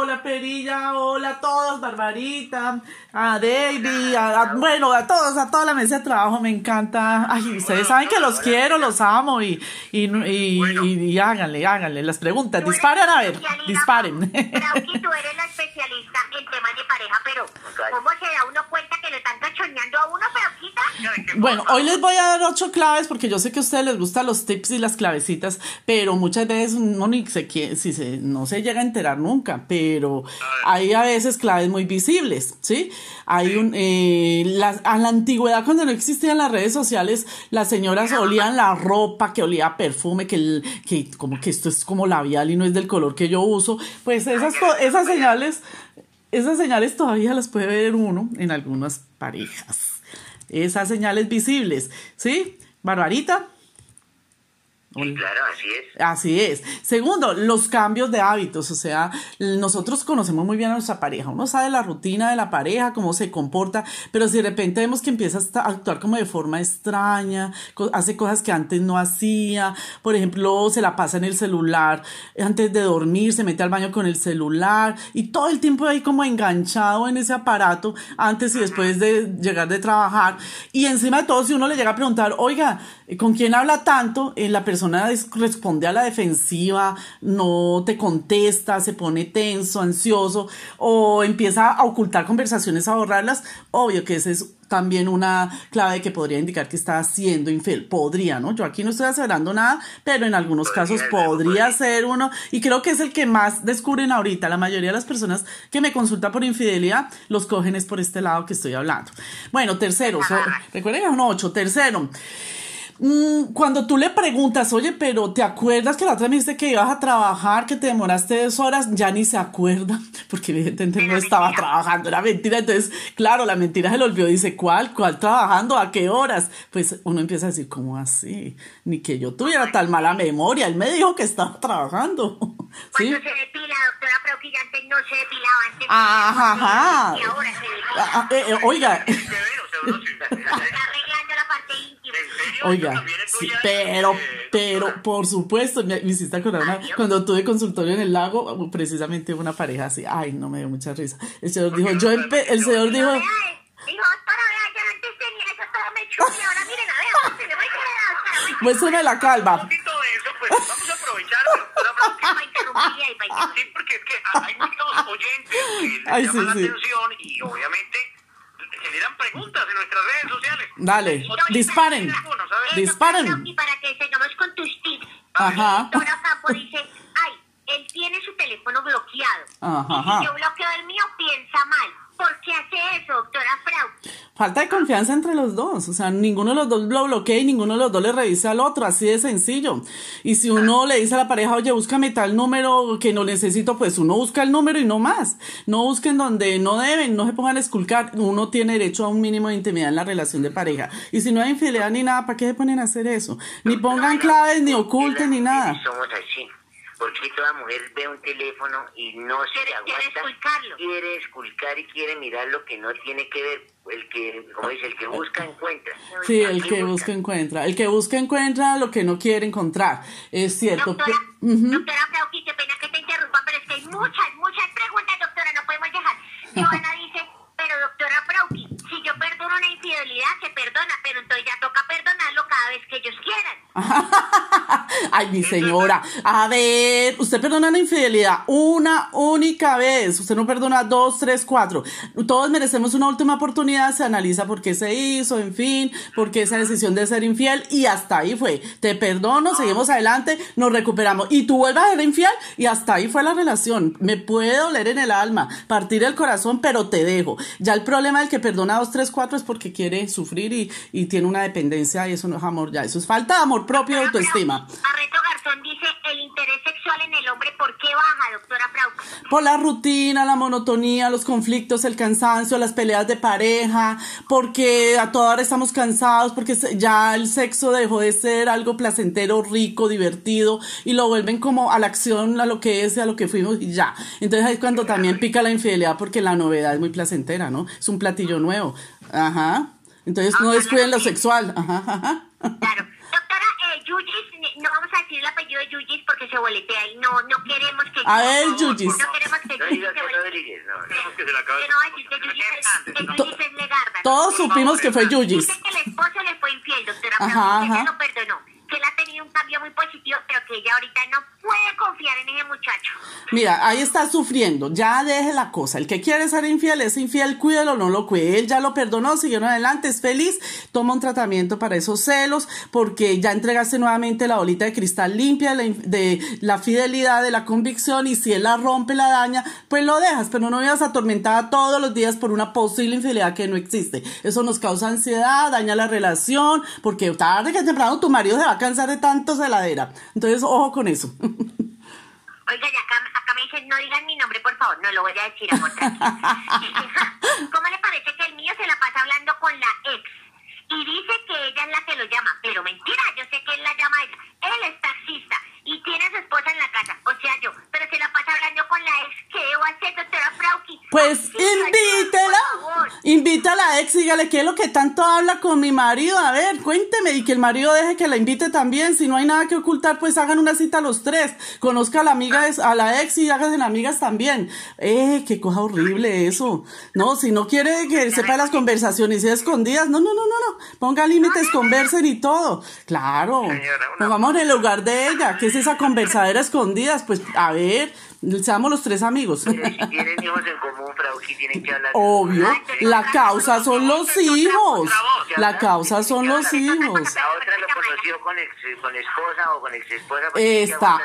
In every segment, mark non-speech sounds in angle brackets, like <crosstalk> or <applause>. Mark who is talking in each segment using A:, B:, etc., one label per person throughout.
A: hola Perilla, hola a todos, Barbarita, a David, a, bueno, a todos, a toda la mesa de trabajo, me encanta. Ay, ustedes saben que los quiero, los amo y, y, y, háganle, háganle las preguntas, disparen a ver, disparen.
B: Que tú eres la especialista en temas de pareja, pero ¿cómo se da uno cuenta que le están cachoneando a uno, pero
A: Bueno, hoy les voy a dar ocho claves porque yo sé que a ustedes les gustan los tips y las clavecitas, pero muchas veces no ni se si se, no se llega a enterar nunca, pero hay a veces claves muy visibles, ¿sí? Hay un, eh, a la antigüedad, cuando no existían las redes sociales, las señoras olían la ropa, que olía a perfume, que, el, que como que esto es como labial y no es del color que yo uso, pues esas, esas señales, esas señales todavía las puede ver uno en algunas parejas. Esas señales visibles, ¿sí? Barbarita.
C: Sí, claro, así es.
A: Así es. Segundo, los cambios de hábitos. O sea, nosotros conocemos muy bien a nuestra pareja. Uno sabe la rutina de la pareja, cómo se comporta, pero si de repente vemos que empieza a actuar como de forma extraña, hace cosas que antes no hacía. Por ejemplo, se la pasa en el celular antes de dormir, se mete al baño con el celular y todo el tiempo ahí como enganchado en ese aparato antes y después de llegar de trabajar. Y encima de todo, si uno le llega a preguntar, oiga, ¿con quién habla tanto? En la persona persona responde a la defensiva, no te contesta, se pone tenso, ansioso o empieza a ocultar conversaciones, a borrarlas, obvio que ese es también una clave que podría indicar que está siendo infiel. Podría, ¿no? Yo aquí no estoy asegurando nada, pero en algunos casos podría ser uno. Y creo que es el que más descubren ahorita. La mayoría de las personas que me consultan por infidelidad los cogen es por este lado que estoy hablando. Bueno, tercero, recuerden, es un ocho. Tercero. Mm, cuando tú le preguntas, oye, pero ¿te acuerdas que la otra me dijiste que ibas a trabajar, que te demoraste dos horas? Ya ni se acuerda, <laughs> porque evidentemente no estaba trabajando, era mentira. Entonces, claro, la mentira se le olvidó. Dice, ¿cuál? ¿Cuál trabajando? ¿A qué horas? Pues uno empieza a decir, ¿cómo así? Ni que yo tuviera tal mala memoria. Él me dijo que estaba trabajando. <laughs>
B: ¿Sí? Cuando se depila, doctora, pero que ya antes no se depilaba antes.
A: Ajá, ajá. Y ahora se depila. Ah, ah, eh, eh, oiga. <laughs> Oiga, pero, pero, por supuesto, me, hiciste acordar cuando tuve consultorio en el lago, precisamente una pareja así, ay, no me dio mucha risa. El señor dijo, yo el señor dijo... <laughs> Muéstrame la calva.
C: Un poquito de eso, pues vamos a aprovechar. <laughs> Sí, porque es que hay muchos oyentes que llaman la atención y obviamente generan preguntas en nuestras redes sociales.
A: Dale, disparen. Disparen.
B: Y para que sigamos con tus tips.
A: Ajá.
B: Campo dice, ay, él tiene su teléfono bloqueado. Ajá, y si yo bloqueo el mío, piensa mal. ¿Por qué hace eso, doctora Frau?
A: Falta de confianza entre los dos, o sea, ninguno de los dos lo bloquea y ninguno de los dos le revisa al otro, así de sencillo. Y si uno le dice a la pareja, oye, búscame tal número que no necesito, pues uno busca el número y no más. No busquen donde no deben, no se pongan a esculcar. Uno tiene derecho a un mínimo de intimidad en la relación de pareja. Y si no hay infidelidad ni nada, ¿para qué se ponen a hacer eso? Ni pongan claves, ni oculten, ni nada.
C: Somos así porque toda mujer ve un teléfono y no se aguanta, quiere esculcar y quiere mirar lo que no tiene que ver, el que, como dice, el que busca encuentra.
A: Sí, el que busca encuentra, el que busca encuentra lo que no quiere encontrar, es cierto.
B: Doctora, doctora qué pena que te interrumpa, pero es que hay muchas, muchas preguntas, doctora, no podemos dejar. Joana dice, pero doctora Brauki, si yo una infidelidad, se perdona, pero entonces ya toca perdonarlo cada vez que ellos quieran. <laughs>
A: Ay, mi señora, a ver, usted perdona una infidelidad una única vez, usted no perdona dos, tres, cuatro. Todos merecemos una última oportunidad, se analiza por qué se hizo, en fin, por qué esa decisión de ser infiel y hasta ahí fue. Te perdono, seguimos adelante, nos recuperamos y tú vuelvas a ser infiel y hasta ahí fue la relación. Me puede doler en el alma, partir el corazón, pero te dejo. Ya el problema del que perdona dos, tres, cuatro es porque quiere sufrir y, y tiene una dependencia y eso no es amor ya, eso es falta de amor propio y autoestima.
B: Barreto Garzón dice, el interés sexual en el hombre, ¿por qué baja, doctora Frau?
A: Por la rutina, la monotonía, los conflictos, el cansancio, las peleas de pareja, porque a toda hora estamos cansados, porque ya el sexo dejó de ser algo placentero, rico, divertido, y lo vuelven como a la acción, a lo que es, a lo que fuimos, y ya. Entonces ahí es cuando también pica la infidelidad, porque la novedad es muy placentera, ¿no? Es un platillo nuevo. Ajá. Entonces no descuiden lo sexual. Ajá,
B: Claro. Doctora, de Yuyis, no vamos a decir el apellido de Yuyis porque se boletea y no, no queremos que...
A: A ver, Yuyis.
B: No queremos que Yuyis se
C: no.
B: Queremos que se la acabe. No, decir que Yuyis es Legarda.
A: Todos supimos que fue Yuyis.
B: Dice que el esposo le fue infiel, doctora, pero ajá, ajá. perdonó que él ha tenido un cambio muy positivo, pero que ella ahorita no puede confiar en ese muchacho.
A: Mira, ahí está sufriendo, ya deje la cosa. El que quiere ser infiel es infiel, cuídelo, no lo cuide. Él ya lo perdonó, siguieron adelante, es feliz, toma un tratamiento para esos celos, porque ya entregaste nuevamente la bolita de cristal limpia de la fidelidad, de la convicción, y si él la rompe, la daña, pues lo dejas, pero no vivas atormentada todos los días por una posible infidelidad que no existe. Eso nos causa ansiedad, daña la relación, porque tarde que temprano tu marido se va a cansar de tanto celadera. Entonces, ojo con eso.
B: Oiga, ya acá, acá, me dicen, no digan mi nombre, por favor. No lo voy a decir, amor. <laughs> <laughs> ¿Cómo le parece que el mío se la pasa hablando con la ex? Y dice que ella es la que lo llama. Pero mentira, yo sé que él la llama a ella. Él es taxista y tiene a su esposa en la casa. O sea, yo. Pero se la pasa hablando con la ex. ¿Qué debo hacer, doctora Frauki?
A: Pues invítela. Invita a la ex, dígale qué es lo que tanto habla con mi marido. A ver, cuénteme. Y que el marido deje que la invite también. Si no hay nada que ocultar, pues hagan una cita los tres. Conozca a la amiga, a la ex y hagan amigas también. Eh, qué cosa horrible eso. No, si no quiere que sepa las conversaciones escondidas, no, no, no, no, no. Ponga límites, conversen y todo. Claro. Nos vamos en el lugar de ella. ¿Qué es esa conversadera escondidas? Pues, a ver, seamos los tres amigos.
C: Si tienen hijos en común, tienen que hablar.
A: Obvio, la causa son los hijos. La causa son los hijos. La
C: otra lo conoció con, ex, con esposa o con ex esposa.
A: Está.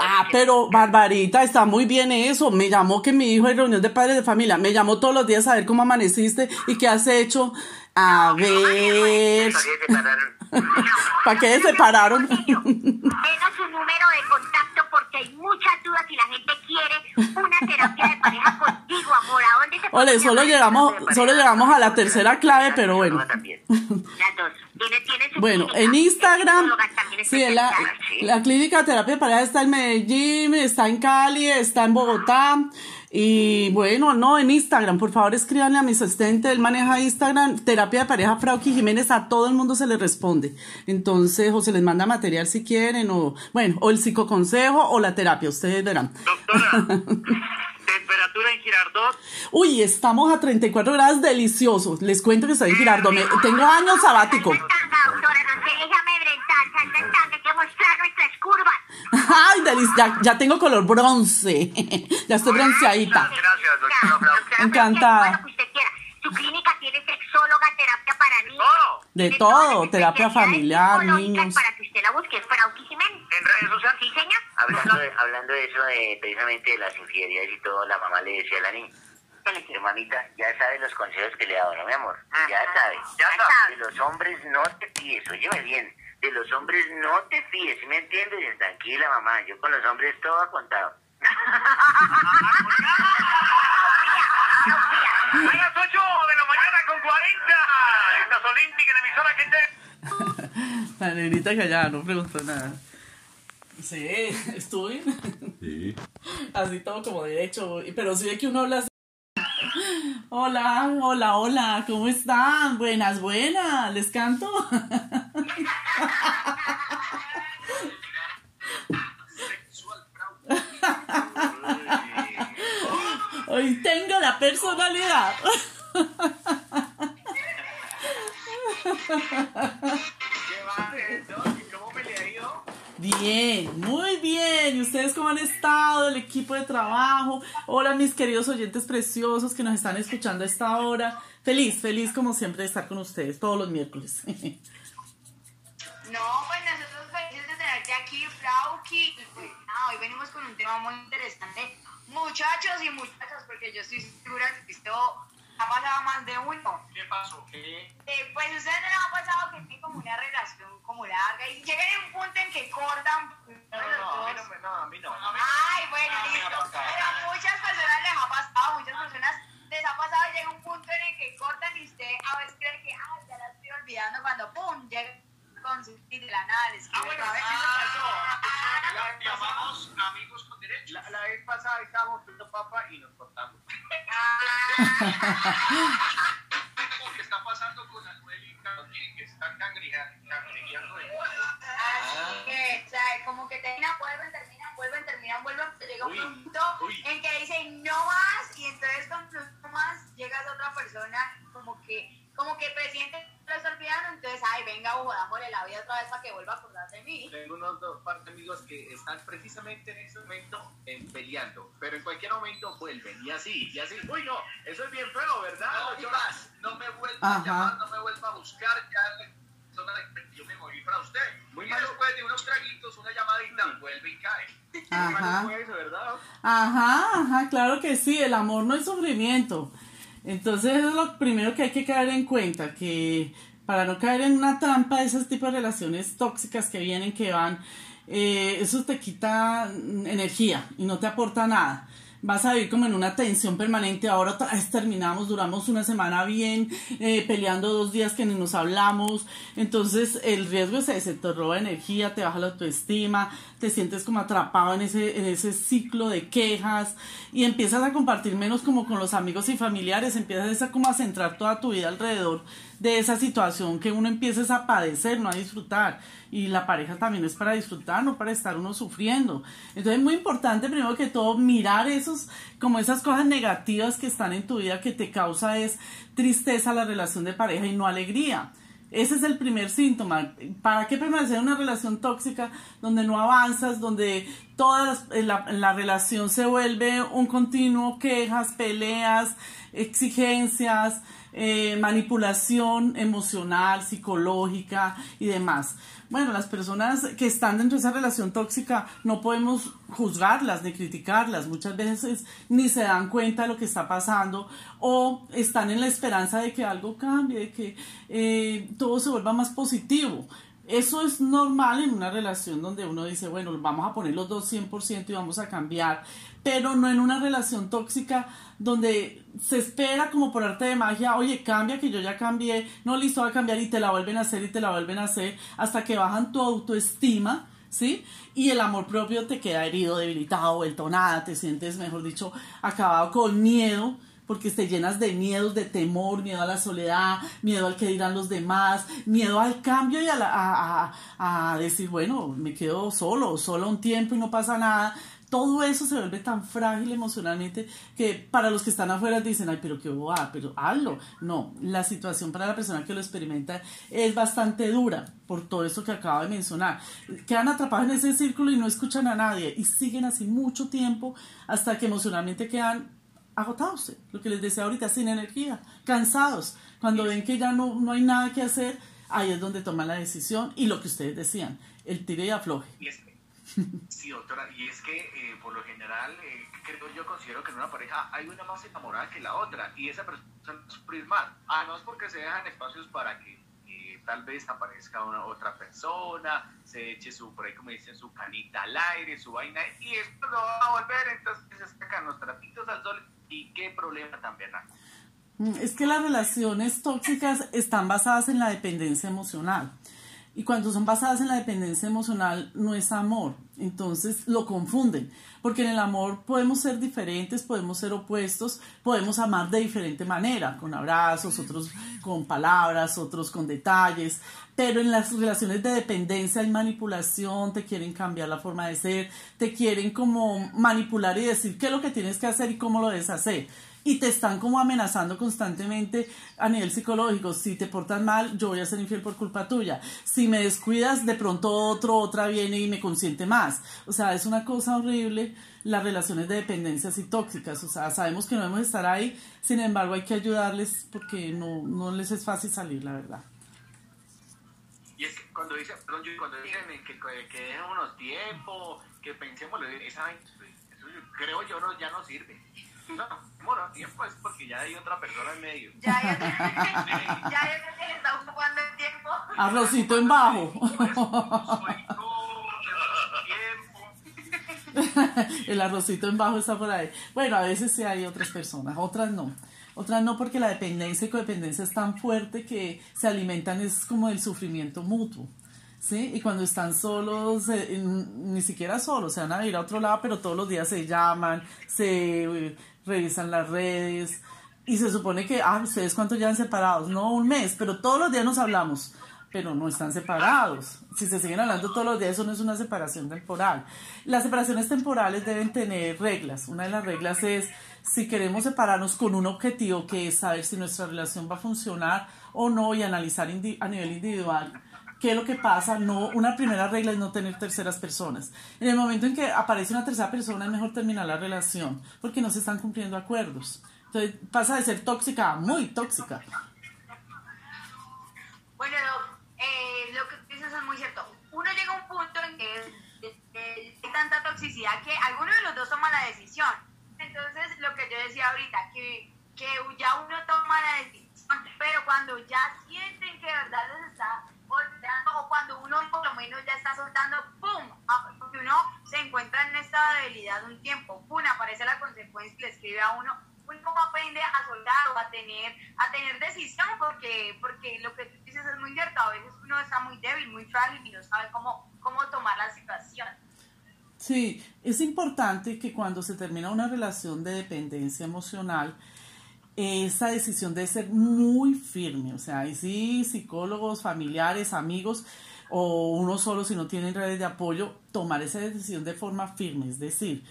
A: Ah, pero Barbarita, está muy bien eso. Me llamó que mi hijo en reunión de padres de familia. Me llamó todos los días a ver cómo amaneciste y qué has hecho. A ver. <laughs> ¿Para qué se separaron?
B: Denos su número de contacto porque hay muchas dudas y la gente quiere una terapia de pareja contigo, amor. ¿A dónde se
A: Ole, solo llegamos, solo llegamos a la tercera clave, pero bueno.
B: Las dos. ¿Tiene, tiene su
A: bueno, en Instagram, sí, en la, la clínica de terapia de pareja está en Medellín, está en Cali, está en Bogotá. Y bueno, no, en Instagram, por favor escríbanle a mi asistente, él maneja Instagram, terapia de pareja Frauki Jiménez, a todo el mundo se le responde. Entonces, o se les manda material si quieren, o bueno, o el psicoconsejo o la terapia, ustedes verán.
D: Doctora, <laughs> temperatura en Girardot.
A: Uy, estamos a 34 grados, delicioso. Les cuento que estoy en Girardot, tengo años sabático. Ya, ya tengo color bronce. <laughs> ya estoy bronceadita.
D: Gracias, doctora.
A: Encantada.
B: Su clínica tiene sexóloga, terapia para niños.
A: De todo, terapia familiar, niños.
B: Para que usted la busque, Frauki Jiménez.
D: ¿En redes sociales?
B: Sí, señor.
C: Hablando de, hablando de eso, de, precisamente de las infidelidades y todo, la mamá le decía a la niña. Ya sabe los consejos que le he dado, ¿no, mi amor? Ya sabe.
D: Ya sabe.
C: De los hombres no te pides, óyeme bien de los hombres no te fíes, ¿sí me entiendes? Tranquila, mamá, yo con los hombres todo ha contado. <laughs>
D: A las 8 de la mañana con 40. Estás olímpica, la emisora que te... <laughs>
A: La negrita callada, no preguntó nada. Sí, <laughs> estuve. Sí. Así todo como derecho. Pero si ve que uno habla así. Hola, hola, hola, ¿cómo están? Buenas, buenas, ¿les canto? Hoy tengo la personalidad. Bien, muy bien. ¿Y ustedes cómo han estado? El equipo de trabajo. Hola, mis queridos oyentes preciosos que nos están escuchando a esta hora. Feliz, feliz como siempre de estar con ustedes todos los miércoles. <laughs>
E: No, pues nosotros felices de tenerte aquí, Frauki. Pues, hoy venimos con un tema muy interesante. Muchachos y muchachas, porque yo estoy segura que esto ha pasado más de uno.
D: ¿Qué pasó? ¿Qué?
E: Eh, pues ustedes no les ha pasado que tienen como una relación como larga y llegan a un punto en que cortan.
D: No, no, a mí no, no, a mí no.
E: Ay, bueno, listo. Pero a muchas personas les ha pasado, muchas personas les ha pasado, llega un punto en el que cortan y usted a veces cree que, ah, ya la estoy olvidando cuando, ¡pum!, llega con su y de la nada, les
D: Ah, bueno, a ver, ah, pasó. La <laughs> llamamos amigos con derechos. La, la vez pasada estábamos comiendo papa y nos lo que está pasando con Anuel y que están cangrejeando de
E: Así que, o sea, como que terminan, vuelven, terminan, vuelven, terminan, vuelven, llega un punto en que dicen no más, y entonces cuando no más llegas a otra persona, como que, como que presiente lo olvidando, entonces, ay, venga, jodámosle la vida otra vez para que vuelva a acordar de mí.
D: Tengo unos dos par de amigos que están precisamente en ese momento en peleando pero en cualquier momento vuelven, y así, y así. Uy, no, eso es bien feo, ¿verdad? No, yo, no me vuelva a llamar, no me vuelva a buscar, ya yo me moví para usted. Muy y después de unos traguitos, una llamadita, vuelve y cae. <laughs> Ajá. ¿verdad?
A: Ajá, ajá, claro que sí, el amor no es sufrimiento. Entonces es lo primero que hay que caer en cuenta, que para no caer en una trampa de esos tipos de relaciones tóxicas que vienen, que van, eh, eso te quita energía y no te aporta nada vas a vivir como en una tensión permanente. Ahora terminamos, duramos una semana bien, eh, peleando dos días que ni nos hablamos. Entonces el riesgo es ese, te roba energía, te baja la autoestima, te sientes como atrapado en ese, en ese ciclo de quejas y empiezas a compartir menos como con los amigos y familiares, empiezas a como a centrar toda tu vida alrededor de esa situación que uno empieza a padecer, no a disfrutar. Y la pareja también es para disfrutar, no para estar uno sufriendo. Entonces es muy importante, primero que todo, mirar esos, como esas cosas negativas que están en tu vida que te causa es tristeza la relación de pareja y no alegría. Ese es el primer síntoma. ¿Para qué permanecer en una relación tóxica donde no avanzas, donde toda la, la, relación se vuelve un continuo quejas, peleas, exigencias, eh, manipulación emocional, psicológica y demás. Bueno, las personas que están dentro de esa relación tóxica no podemos juzgarlas ni criticarlas. Muchas veces ni se dan cuenta de lo que está pasando o están en la esperanza de que algo cambie, de que eh, todo se vuelva más positivo. Eso es normal en una relación donde uno dice, bueno, vamos a poner los dos 100% y vamos a cambiar, pero no en una relación tóxica donde se espera como por arte de magia, oye, cambia que yo ya cambié, no listo, a cambiar y te la vuelven a hacer y te la vuelven a hacer hasta que bajan tu autoestima. ¿Sí? Y el amor propio te queda herido, debilitado, vuelto nada, te sientes, mejor dicho, acabado con miedo, porque te llenas de miedos, de temor, miedo a la soledad, miedo al que dirán los demás, miedo al cambio y a, a, decir, bueno, me quedo solo, solo un tiempo y no pasa nada. Todo eso se vuelve tan frágil emocionalmente que para los que están afuera dicen, ay, pero qué boba, pero hazlo. No, la situación para la persona que lo experimenta es bastante dura por todo eso que acabo de mencionar. Quedan atrapados en ese círculo y no escuchan a nadie y siguen así mucho tiempo hasta que emocionalmente quedan agotados, lo que les decía ahorita, sin energía, cansados. Cuando ven que ya no, no hay nada que hacer, ahí es donde toman la decisión y lo que ustedes decían, el tire y afloje.
D: Y es que, sí, doctora, y es que eh, por lo general, eh, creo yo considero que en una pareja hay una más enamorada que la otra y esa persona sufrir más. Además porque se dejan espacios para que eh, tal vez aparezca una otra persona, se eche su, por ahí como dicen, su canita al aire, su vaina, y esto no va a volver, entonces se sacan los trapitos al sol ¿Y qué problema también hay?
A: Mm, es que las relaciones tóxicas están basadas en la dependencia emocional. Y cuando son basadas en la dependencia emocional, no es amor. Entonces lo confunden. Porque en el amor podemos ser diferentes, podemos ser opuestos, podemos amar de diferente manera, con abrazos, otros con palabras, otros con detalles. Pero en las relaciones de dependencia hay manipulación, te quieren cambiar la forma de ser, te quieren como manipular y decir qué es lo que tienes que hacer y cómo lo debes hacer y te están como amenazando constantemente a nivel psicológico. Si te portas mal, yo voy a ser infiel por culpa tuya. Si me descuidas, de pronto otro, otra viene y me consiente más. O sea, es una cosa horrible las relaciones de dependencias y tóxicas. O sea, sabemos que no debemos estar ahí, sin embargo hay que ayudarles porque no, no les es fácil salir, la verdad.
D: Y es que cuando dicen, cuando dicen que, que, que tiempos, que pensemos, esa, creo yo no, ya no sirve no, bueno, tiempo es porque ya hay otra persona en medio. Ya, ya, <laughs> ya, ya
E: está ocupando el tiempo.
A: Arrocito en bajo. el arrocito en bajo está por ahí. Bueno, a veces sí hay otras personas, otras no. Otras no porque la dependencia y codependencia es tan fuerte que se alimentan es como el sufrimiento mutuo. ¿Sí? Y cuando están solos, eh, ni siquiera solos, se van a ir a otro lado, pero todos los días se llaman, se revisan las redes y se supone que, ah, ustedes cuánto han separados, no un mes, pero todos los días nos hablamos. pero no están separados. Si se siguen hablando todos los días, eso no es una separación temporal. Las separaciones temporales deben tener reglas. Una de las reglas es si queremos separarnos con un objetivo que es saber si nuestra relación va a funcionar o no y analizar a nivel individual qué es lo que pasa. No, una primera regla es no tener terceras personas. En el momento en que aparece una tercera persona es mejor terminar la relación porque no se están cumpliendo acuerdos. Entonces pasa de ser tóxica a muy tóxica.
E: Bueno, eh, lo que dices es muy cierto. Uno llega a un punto en que hay tanta toxicidad que alguno de los dos toma la decisión. Entonces, lo que yo decía ahorita, que, que ya uno toma la decisión, pero cuando ya sienten que de verdad les está o cuando uno por lo menos ya está soltando, ¡pum! Ah, uno se encuentra en esta debilidad un tiempo, ¡pum! aparece la consecuencia y le escribe a uno, uno aprende a soltar o a tener, a tener decisión, porque, porque lo que tú dices es muy cierto, a veces uno está muy débil, muy frágil y no sabe cómo, cómo tomar la situación.
A: Sí, es importante que cuando se termina una relación de dependencia emocional, esa decisión debe ser muy firme. O sea, y sí, psicólogos, familiares, amigos o uno solo si no tiene redes de apoyo, tomar esa decisión de forma firme. Es decir,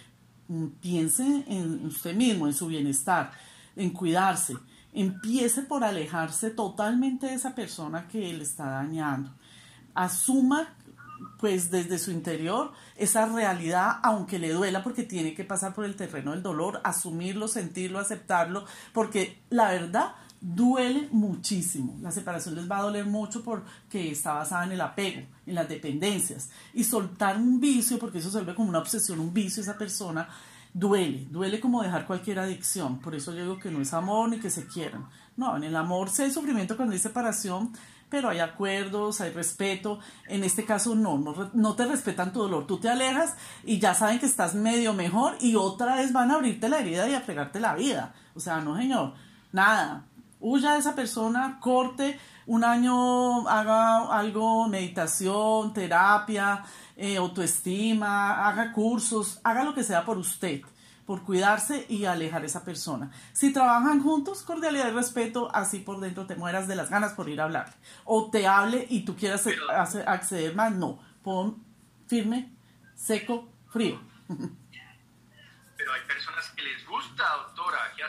A: mm, piense en usted mismo, en su bienestar, en cuidarse. Empiece por alejarse totalmente de esa persona que le está dañando. Asuma pues desde su interior esa realidad, aunque le duela, porque tiene que pasar por el terreno del dolor, asumirlo, sentirlo, aceptarlo, porque la verdad duele muchísimo. La separación les va a doler mucho porque está basada en el apego, en las dependencias. Y soltar un vicio, porque eso se vuelve como una obsesión, un vicio esa persona, duele, duele como dejar cualquier adicción. Por eso yo digo que no es amor ni que se quieran. No, en el amor sí hay sufrimiento cuando hay separación, pero hay acuerdos, hay respeto. En este caso no, no, te respetan tu dolor. Tú te alejas y ya saben que estás medio mejor y otra vez van a abrirte la herida y a pegarte la vida. O sea, no señor, nada. Huya de esa persona, corte, un año haga algo, meditación, terapia, eh, autoestima, haga cursos, haga lo que sea por usted por cuidarse y alejar a esa persona. Si trabajan juntos, cordialidad y respeto, así por dentro te mueras de las ganas por ir a hablar. O te hable y tú quieras acceder más, no. Pon firme, seco, frío. <laughs>
D: Pero hay personas que les gusta.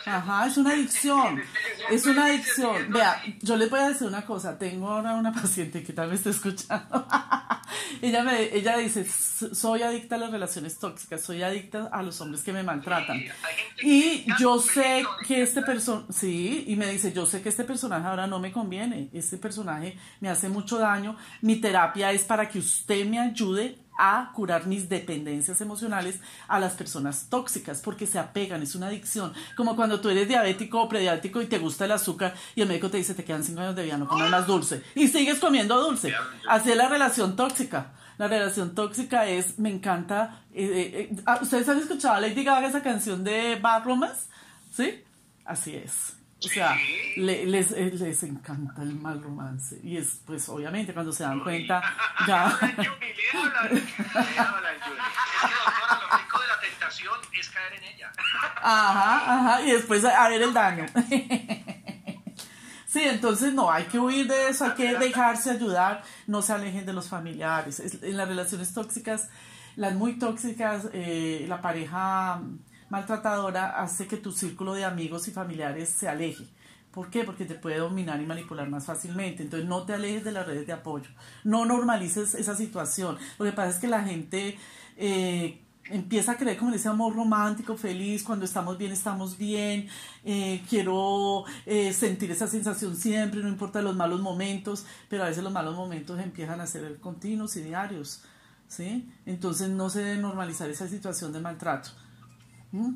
A: Ajá, es una adicción. Es una adicción. Vea, yo les voy a decir una cosa. Tengo ahora una paciente que tal vez esté escuchando. <laughs> ella, me, ella dice, soy adicta a las relaciones tóxicas, soy adicta a los hombres que me maltratan. y yo sé que este personaje, sí, y me dice, yo sé que este personaje ahora no me conviene. Este personaje me hace mucho daño. Mi terapia es para que usted me ayude a curar mis dependencias emocionales a las personas tóxicas porque se apegan, es una adicción. Como cuando tú eres diabético o prediabético y te gusta el azúcar y el médico te dice te quedan cinco años de vida, no comer más dulce y sigues comiendo dulce. Así es la relación tóxica. La relación tóxica es, me encanta. Eh, eh, eh, ah, ¿Ustedes han escuchado a Lady Gaga esa canción de Bad Romance? ¿Sí? Así es. O sea, les, les encanta el mal romance. Y es, pues, obviamente, cuando se dan cuenta, ya. Ajá, ajá. Y después a ver el daño. Sí, entonces no, hay que huir de eso, hay que dejarse ayudar, no se alejen de los familiares. En las relaciones tóxicas, las muy tóxicas, eh, la pareja maltratadora hace que tu círculo de amigos y familiares se aleje. ¿Por qué? Porque te puede dominar y manipular más fácilmente. Entonces no te alejes de las redes de apoyo. No normalices esa situación. Lo que pasa es que la gente eh, empieza a creer como ese amor romántico, feliz, cuando estamos bien, estamos bien, eh, quiero eh, sentir esa sensación siempre, no importa los malos momentos, pero a veces los malos momentos empiezan a ser continuos y diarios. ¿sí? Entonces no se debe normalizar esa situación de maltrato. ¿Mm?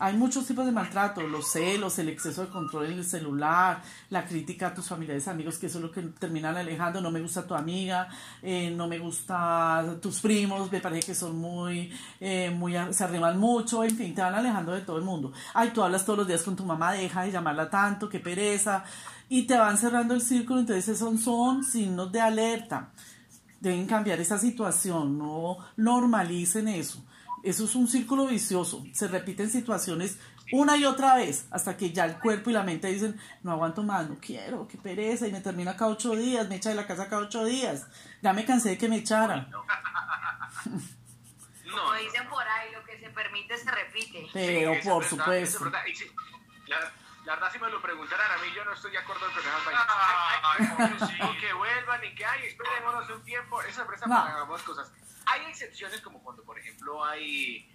A: Hay muchos tipos de maltrato, los celos, el exceso de control en el celular, la crítica a tus familiares, amigos, que eso es lo que terminan alejando, no me gusta tu amiga, eh, no me gusta tus primos, me parece que son muy, eh, muy, se arriman mucho, en fin, te van alejando de todo el mundo. Ay, tú hablas todos los días con tu mamá, deja de llamarla tanto, qué pereza, y te van cerrando el círculo, entonces esos son signos de alerta. Deben cambiar esa situación, no normalicen eso Eso es un círculo vicioso. Se repiten situaciones una y otra vez hasta que ya el cuerpo y la mente dicen, no aguanto más, no quiero, qué pereza, y me termina cada ocho días, me echa de la casa cada ocho días. Ya me cansé de que me echaran.
E: Como dicen por ahí, lo que se permite se repite.
A: Pero por supuesto.
D: La verdad, si me lo preguntaran a mí, yo no estoy de acuerdo con que vuelvan y que, ay, esperémonos un tiempo. Eso presta para ambas cosas. Hay excepciones como cuando, por ejemplo, hay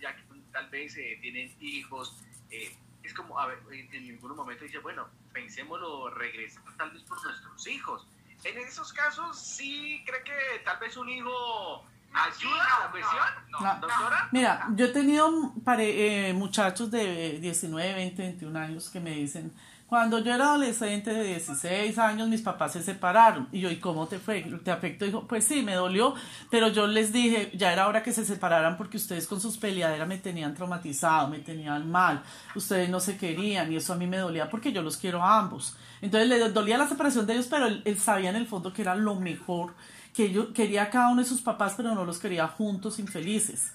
D: ya que tal vez eh, tienen hijos. Eh, es como, a ver, en, ningún momento dice, bueno, pensémoslo regresar tal vez por nuestros hijos. En esos casos, sí cree que tal vez un hijo ¿Ayuda a la cuestión? ¿Doctora?
A: Mira, yo he tenido eh, muchachos de 19, 20, 21 años que me dicen, cuando yo era adolescente de 16 años, mis papás se separaron. Y yo, ¿y cómo te fue? ¿Te afectó? Dijo, pues sí, me dolió, pero yo les dije, ya era hora que se separaran porque ustedes con sus peleaderas me tenían traumatizado, me tenían mal, ustedes no se querían y eso a mí me dolía porque yo los quiero a ambos. Entonces le dolía la separación de ellos, pero él, él sabía en el fondo que era lo mejor que yo quería a cada uno de sus papás, pero no los quería juntos, infelices.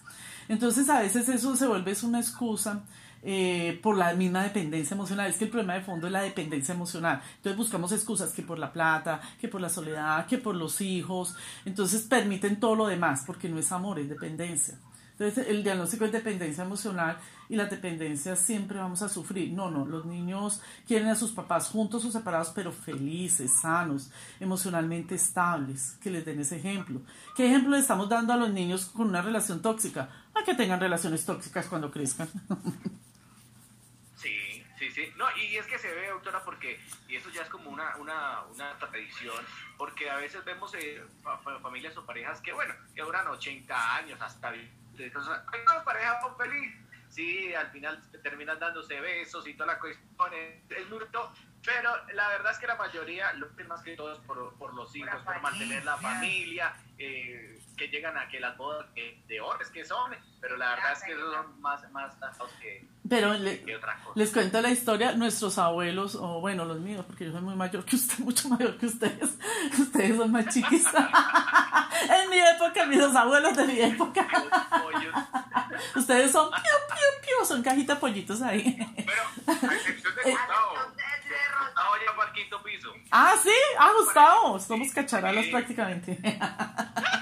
A: Entonces a veces eso se vuelve una excusa eh, por la misma dependencia emocional. Es que el problema de fondo es la dependencia emocional. Entonces buscamos excusas que por la plata, que por la soledad, que por los hijos. Entonces permiten todo lo demás, porque no es amor, es dependencia. Entonces, el diagnóstico es dependencia emocional y la dependencia siempre vamos a sufrir. No, no, los niños quieren a sus papás juntos o separados, pero felices, sanos, emocionalmente estables, que les den ese ejemplo. ¿Qué ejemplo le estamos dando a los niños con una relación tóxica? A que tengan relaciones tóxicas cuando crezcan. <laughs>
D: Sí. No, y es que se ve, doctora, porque, y eso ya es como una, una, una tradición, porque a veces vemos eh, familias o parejas que, bueno, que duran 80 años hasta entonces, hay una pareja feliz. Sí, al final terminan dándose besos y toda la cuestión es, muy pero la verdad es que la mayoría, lo que más que todo es por, por los hijos, por mantener la familia, eh, que llegan a que las bodas de oro es que son, pero la verdad es que son más, más que,
A: pero Les cuento la historia, nuestros abuelos, o bueno, los míos, porque yo soy muy mayor que usted, <laughs> mucho mayor que ustedes, ustedes son más chiquis. <laughs> en mi época, mis abuelos de mi época. ustedes son piu, piu, piu, son cajita pollitos ahí.
D: Pero, a excepción de Gustavo. Gustavo ya quinto piso.
A: Ah, sí, ah, Gustavo, somos cacharalas prácticamente. <laughs>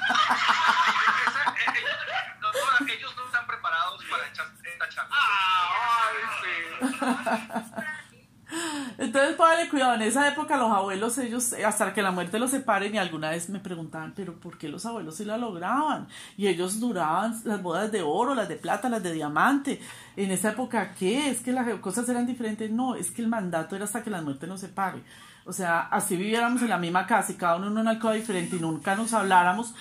A: Entonces, póngale cuidado, en esa época los abuelos, ellos, hasta que la muerte los separen, y alguna vez me preguntaban, pero ¿por qué los abuelos sí la lograban? Y ellos duraban las bodas de oro, las de plata, las de diamante. En esa época, ¿qué? ¿Es que las cosas eran diferentes? No, es que el mandato era hasta que la muerte nos separe. O sea, así viviéramos en la misma casa y cada uno en una alcoba diferente y nunca nos habláramos,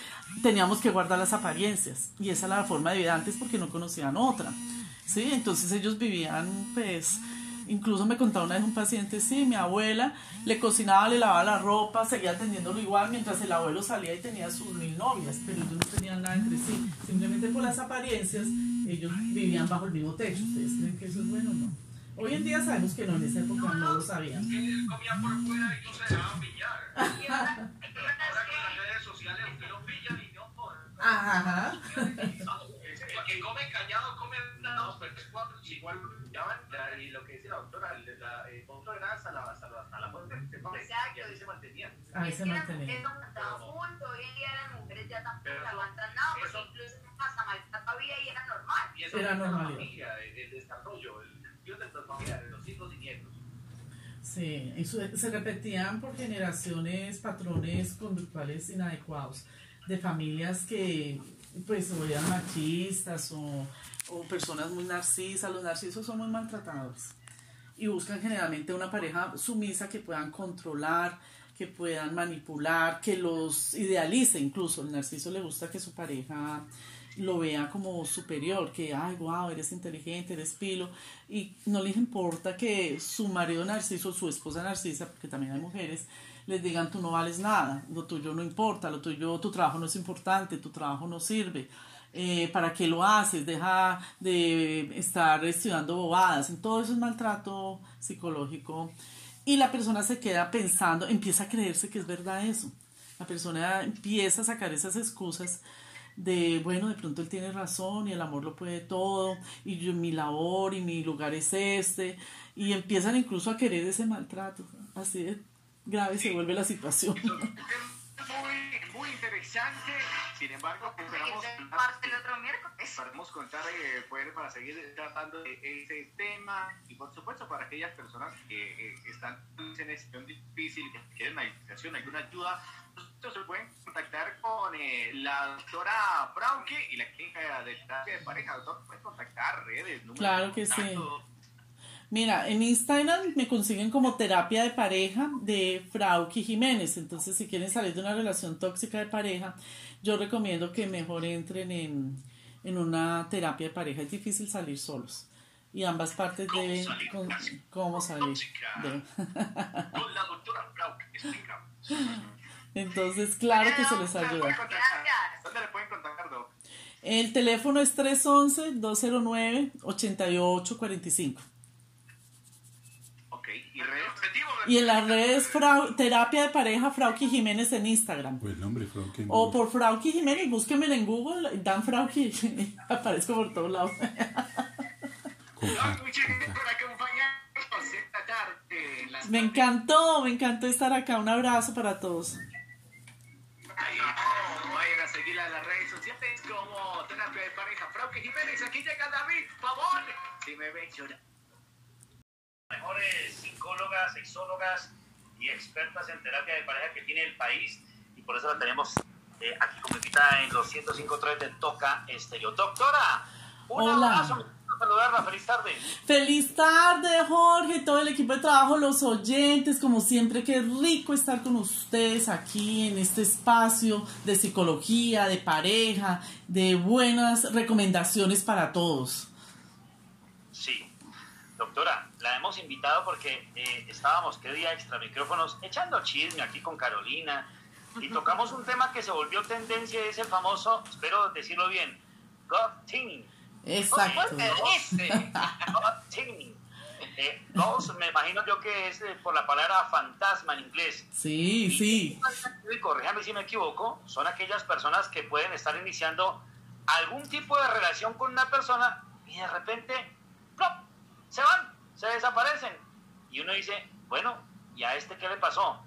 A: teníamos que guardar las apariencias. Y esa era la forma de vida antes porque no conocían otra. ¿Sí? Entonces ellos vivían, pues, incluso me contaba una vez un paciente, sí, mi abuela le cocinaba, le lavaba la ropa, seguía atendiéndolo igual mientras el abuelo salía y tenía sus mil novias, pero ellos no tenían nada entre sí. Simplemente por las apariencias, ellos vivían bajo el mismo techo. ¿Ustedes creen que eso es bueno o no? Hoy en día sabemos que no, en esa época no lo sabían.
D: Que comían por fuera y no se dejaban pillar. <laughs> Ahora con las redes sociales usted lo pillan y no por. Ajá. El que come callado come dos, pero es cuatro, igual ya van, y lo que dice la doctora, la, el era hasta la, hasta la, hasta la muerte. Exacto. Y ahí se mantenían.
A: Ahí se mantenían.
E: juntos, hoy en día las mujeres ya tampoco aguantan nada, porque incluso hasta maltrato había y era normal.
D: Y eso era normal. La familia, el desarrollo, el de los hijos y nietos. Sí,
A: y se repetían por generaciones patrones conductuales inadecuados de familias que pues o eran machistas o, o personas muy narcisas, los narcisos son muy maltratados y buscan generalmente una pareja sumisa que puedan controlar, que puedan manipular, que los idealice incluso. El narciso le gusta que su pareja lo vea como superior, que, ay, wow, eres inteligente, eres pilo, y no les importa que su marido narciso, su esposa narcisa, porque también hay mujeres, les digan, tú no vales nada, lo tuyo no importa, lo tuyo, tu trabajo no es importante, tu trabajo no sirve. Eh, ¿Para qué lo haces? Deja de estar estudiando bobadas. Todo eso es maltrato psicológico. Y la persona se queda pensando, empieza a creerse que es verdad eso. La persona empieza a sacar esas excusas de, bueno, de pronto él tiene razón y el amor lo puede todo, y yo, mi labor y mi lugar es este, y empiezan incluso a querer ese maltrato, así de grave se vuelve la situación.
D: Muy, muy interesante, sin embargo, esperamos,
E: el otro miércoles.
D: esperamos contar eh, poder para seguir tratando de ese tema y por supuesto para aquellas personas que eh, están en una situación difícil, que quieren una educación, alguna ayuda, se pueden contactar con eh, la doctora Frauke y la clínica de terapia de pareja. Doctor, pueden contactar redes, números
A: Claro que sí. Mira, en Instagram me consiguen como terapia de pareja de Frauke Jiménez. Entonces, si quieren salir de una relación tóxica de pareja, yo recomiendo que mejor entren en, en una terapia de pareja. Es difícil salir solos. Y ambas partes deben... Con, ¿Cómo salir? De...
D: Con la doctora explicamos.
A: Entonces, claro que se les ayuda.
D: ¿Dónde le pueden contactar?
A: El teléfono es 311-209-8845.
D: Ok, ¿y redes?
A: Y en las redes Frau- Terapia de Pareja Frauki Jiménez en Instagram.
F: Pues el nombre, Frauke.
A: O por Frauki Jiménez, búsquenme en Google, Dan Frauki, <laughs> aparezco por todos lados. Me encantó, me encantó estar acá. Un abrazo para todos.
D: Ahí, vayan a seguirla en las redes sociales como Terapia de Pareja. Frauke Jiménez, aquí llega David Pavón. Si me ven llorar.
G: Mejores psicólogas, sexólogas y expertas en terapia de pareja que tiene el país y por eso la tenemos eh, aquí como invitada en los 105.3 de Toca Estéreo. Doctora, un
A: Hola.
G: abrazo, saludarla, feliz tarde.
A: Feliz tarde, Jorge, todo el equipo de trabajo, los oyentes, como siempre, qué rico estar con ustedes aquí en este espacio de psicología, de pareja, de buenas recomendaciones para todos.
G: Sí, doctora, la hemos invitado porque eh, estábamos, qué día extra micrófonos, echando chisme aquí con Carolina y tocamos un tema que se volvió tendencia, es el famoso, espero decirlo bien, ghosting.
A: Exacto.
G: Ghosting. Eh, ghost, me imagino yo que es eh, por la palabra fantasma en inglés.
A: Sí, sí.
G: Y corríjame si me equivoco, son aquellas personas que pueden estar iniciando algún tipo de relación con una persona y de repente ¡plop! se van, se desaparecen. Y uno dice, bueno, ¿y a este qué le pasó?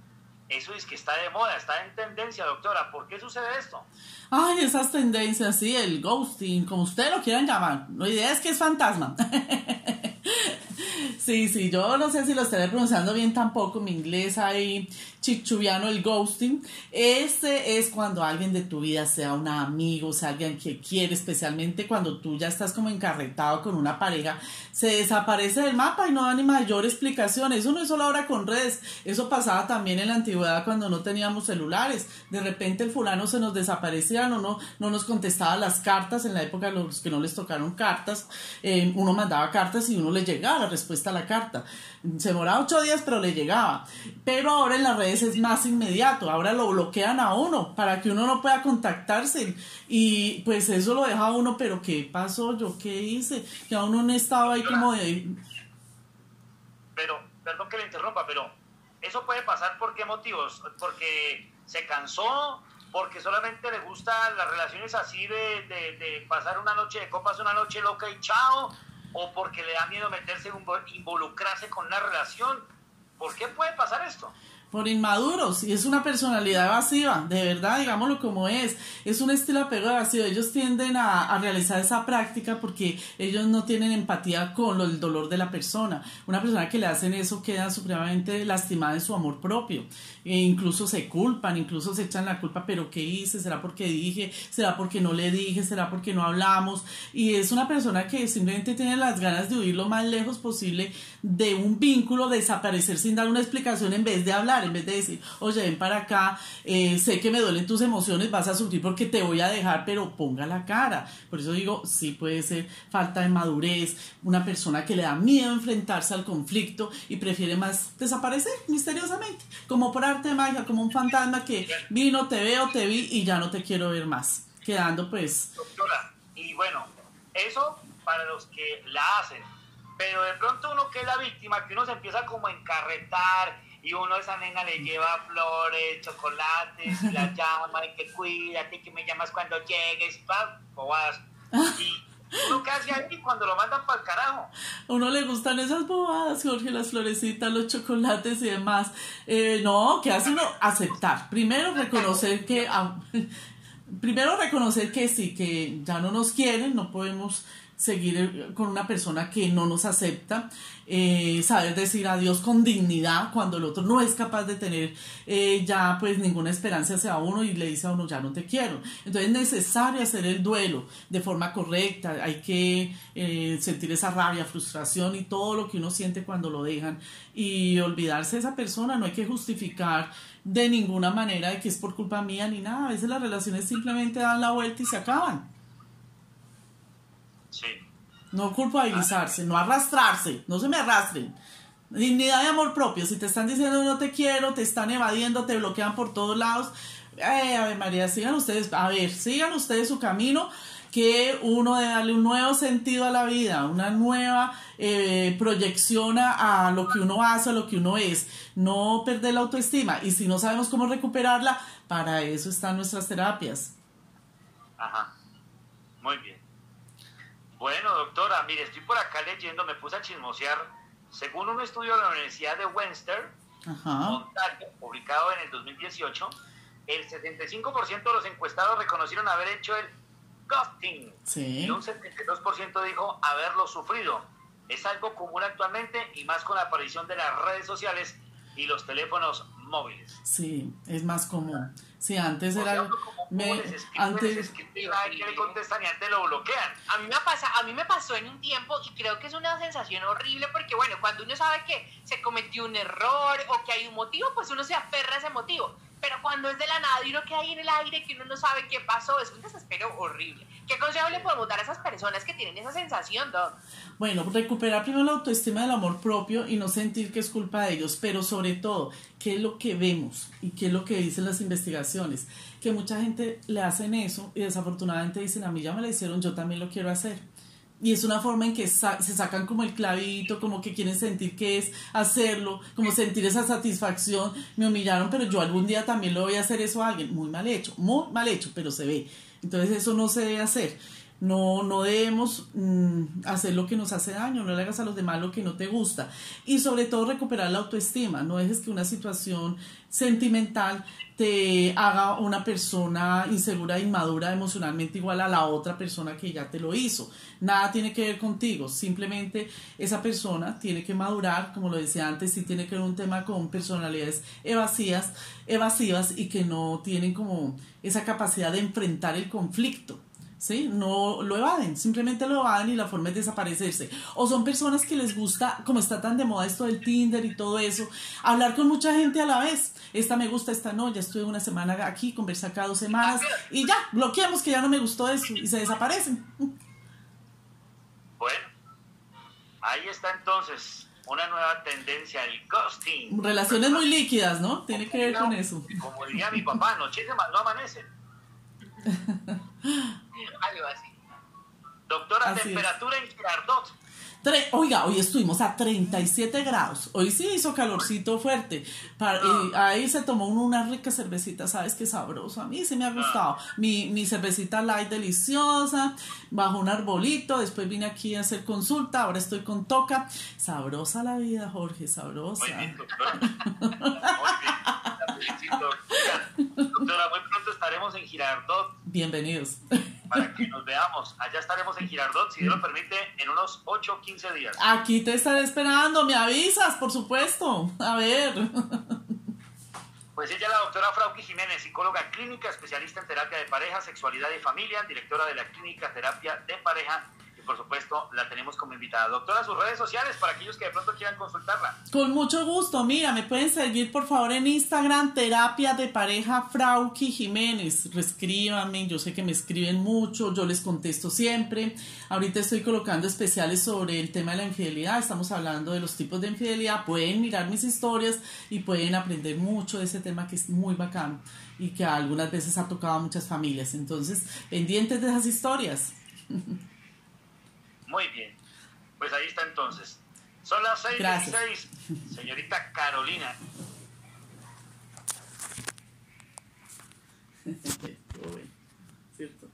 G: Eso es que está de moda, está en tendencia, doctora. ¿Por qué sucede esto?
A: Ay, esas tendencias, sí, el ghosting, como ustedes lo quieran llamar. La idea es que es fantasma. <laughs> Sí, sí, yo no sé si lo estaré pronunciando bien tampoco, mi inglés ahí chichubiano, el ghosting. Este es cuando alguien de tu vida sea un amigo, sea alguien que quiere, especialmente cuando tú ya estás como encarretado con una pareja, se desaparece del mapa y no da ni mayor explicación. Eso no es solo ahora con redes, eso pasaba también en la antigüedad cuando no teníamos celulares. De repente el fulano se nos desaparecía, no, no, no nos contestaba las cartas en la época de los que no les tocaron cartas. eh, uno mandaba cartas y uno le llegaba la respuesta a la carta. Se demoraba ocho días, pero le llegaba. Pero ahora en las redes es más inmediato. Ahora lo bloquean a uno para que uno no pueda contactarse. Y pues eso lo deja a uno, pero ¿qué pasó? ¿Yo qué hice? Que a uno no estaba ahí como de...
G: Pero, perdón que le interrumpa, pero ¿eso puede pasar por qué motivos? ¿Porque se cansó? ¿Porque solamente le gustan las relaciones así de, de, de pasar una noche de copas, una noche loca y chao? ¿O porque le da miedo meterse, involucrarse con una relación? ¿Por qué puede pasar esto?
A: Por inmaduros y es una personalidad evasiva, de verdad, digámoslo como es, es un estilo apego evasivo, ellos tienden a, a, realizar esa práctica porque ellos no tienen empatía con lo, el dolor de la persona, una persona que le hacen eso queda supremamente lastimada en su amor propio, e incluso se culpan, incluso se echan la culpa, pero ¿qué hice? ¿Será porque dije? ¿Será porque no le dije? ¿Será porque no hablamos? Y es una persona que simplemente tiene las ganas de huir lo más lejos posible de un vínculo, desaparecer sin dar una explicación en vez de hablar en vez de decir, oye, ven para acá, eh, sé que me duelen tus emociones, vas a sufrir porque te voy a dejar, pero ponga la cara. Por eso digo, sí puede ser falta de madurez, una persona que le da miedo enfrentarse al conflicto y prefiere más desaparecer misteriosamente, como por arte de magia, como un fantasma que vino, te veo, te vi y ya no te quiero ver más, quedando pues...
G: Doctora, y bueno, eso para los que la hacen, pero de pronto uno que es la víctima, que uno se empieza como a encarretar y uno a esa nena le lleva flores, chocolates, y la <laughs> llama, y que cuídate, que me llamas cuando llegues, pa, bobadas. <laughs> Y uno qué hace ahí cuando lo mandan para el carajo.
A: A uno le gustan esas bobadas, Jorge, las florecitas, los chocolates y demás. Eh, no, ¿qué hace uno? Aceptar. Primero reconocer que... <laughs> primero reconocer que sí, que ya no nos quieren, no podemos seguir con una persona que no nos acepta, eh, saber decir adiós con dignidad cuando el otro no es capaz de tener eh, ya pues ninguna esperanza hacia uno y le dice a uno ya no te quiero. Entonces es necesario hacer el duelo de forma correcta, hay que eh, sentir esa rabia, frustración y todo lo que uno siente cuando lo dejan y olvidarse de esa persona, no hay que justificar de ninguna manera de que es por culpa mía ni nada, a veces las relaciones simplemente dan la vuelta y se acaban. No culpabilizarse, no arrastrarse, no se me arrastren. Dignidad y amor propio. Si te están diciendo no te quiero, te están evadiendo, te bloquean por todos lados. Eh, a ver, María, sigan ustedes, a ver, sigan ustedes su camino, que uno debe darle un nuevo sentido a la vida, una nueva eh, proyección a, a, lo que uno hace, a lo que uno es, no perder la autoestima. Y si no sabemos cómo recuperarla, para eso están nuestras terapias.
G: Ajá, muy bien. Bueno, doctora, mire, estoy por acá leyendo, me puse a chismosear. Según un estudio de la Universidad de Webster, publicado en el 2018, el 75% de los encuestados reconocieron haber hecho el ghosting y un 72% dijo haberlo sufrido. Es algo común actualmente y más con la aparición de las redes sociales y los teléfonos móviles.
A: Sí, es más común. Sí, antes era...
G: me, antes... le contestan y antes lo bloquean.
E: A mí, me pasa, a mí me pasó en un tiempo y creo que es una sensación horrible porque, bueno, cuando uno sabe que se cometió un error o que hay un motivo, pues uno se aferra a ese motivo. Pero cuando es de la nada y uno queda ahí en el aire que uno no sabe qué pasó, es un desespero horrible. ¿Qué consejo le podemos dar a esas personas que tienen esa sensación, Doc?
A: Bueno, recuperar primero la autoestima del amor propio y no sentir que es culpa de ellos, pero sobre todo, ¿qué es lo que vemos y qué es lo que dicen las investigaciones? Que mucha gente le hacen eso y desafortunadamente dicen, a mí ya me lo hicieron, yo también lo quiero hacer. Y es una forma en que se sacan como el clavito, como que quieren sentir que es hacerlo, como sentir esa satisfacción. Me humillaron, pero yo algún día también lo voy a hacer eso a alguien. Muy mal hecho, muy mal hecho, pero se ve. Entonces eso no se debe hacer. No, no debemos mm, hacer lo que nos hace daño, no le hagas a los demás lo que no te gusta. Y sobre todo recuperar la autoestima. No dejes que una situación sentimental te haga una persona insegura inmadura emocionalmente igual a la otra persona que ya te lo hizo. Nada tiene que ver contigo, simplemente esa persona tiene que madurar, como lo decía antes, sí tiene que ver un tema con personalidades evasivas, evasivas y que no tienen como esa capacidad de enfrentar el conflicto. ¿Sí? No lo evaden, simplemente lo evaden y la forma es desaparecerse. O son personas que les gusta, como está tan de moda esto del Tinder y todo eso, hablar con mucha gente a la vez. Esta me gusta, esta no, ya estuve una semana aquí, conversé acá dos semanas y ya, bloqueamos que ya no me gustó eso y se desaparecen.
G: Bueno, ahí está entonces una nueva tendencia, el ghosting.
A: Relaciones muy líquidas, ¿no? Tiene que ver con eso.
G: Como diría mi papá, noche no amanece. <laughs> <gasps>
E: Algo así.
G: Doctora, temperatura en Girardot.
A: Oiga, hoy estuvimos a 37 grados. Hoy sí hizo calorcito fuerte. Para, ah. ahí se tomó una rica cervecita, ¿sabes qué sabroso? A mí sí me ha gustado. Ah. Mi, mi cervecita light deliciosa, bajo un arbolito. Después vine aquí a hacer consulta. Ahora estoy con Toca. Sabrosa la vida, Jorge, sabrosa. Muy bien, doctora.
G: Muy bien. Doctora, muy pronto estaremos en Girardot.
A: Bienvenidos
G: para que nos veamos. Allá estaremos en Girardot, si Dios lo permite, en unos 8 o 15 días.
A: Aquí te estaré esperando, me avisas, por supuesto. A ver.
G: Pues ella es la doctora Frauki Jiménez, psicóloga clínica, especialista en terapia de pareja, sexualidad y familia, directora de la clínica Terapia de Pareja por supuesto la tenemos como invitada. Doctora, sus redes sociales para aquellos que de pronto quieran consultarla.
A: Con mucho gusto, mira, me pueden seguir por favor en Instagram, terapia de pareja Frauki Jiménez. Reescríbanme, yo sé que me escriben mucho, yo les contesto siempre. Ahorita estoy colocando especiales sobre el tema de la infidelidad, estamos hablando de los tipos de infidelidad, pueden mirar mis historias y pueden aprender mucho de ese tema que es muy bacán y que algunas veces ha tocado a muchas familias. Entonces, pendientes de esas historias. <laughs>
G: Muy bien. Pues ahí está entonces. Son las seis, seis. Señorita Carolina. <laughs>
A: Cierto.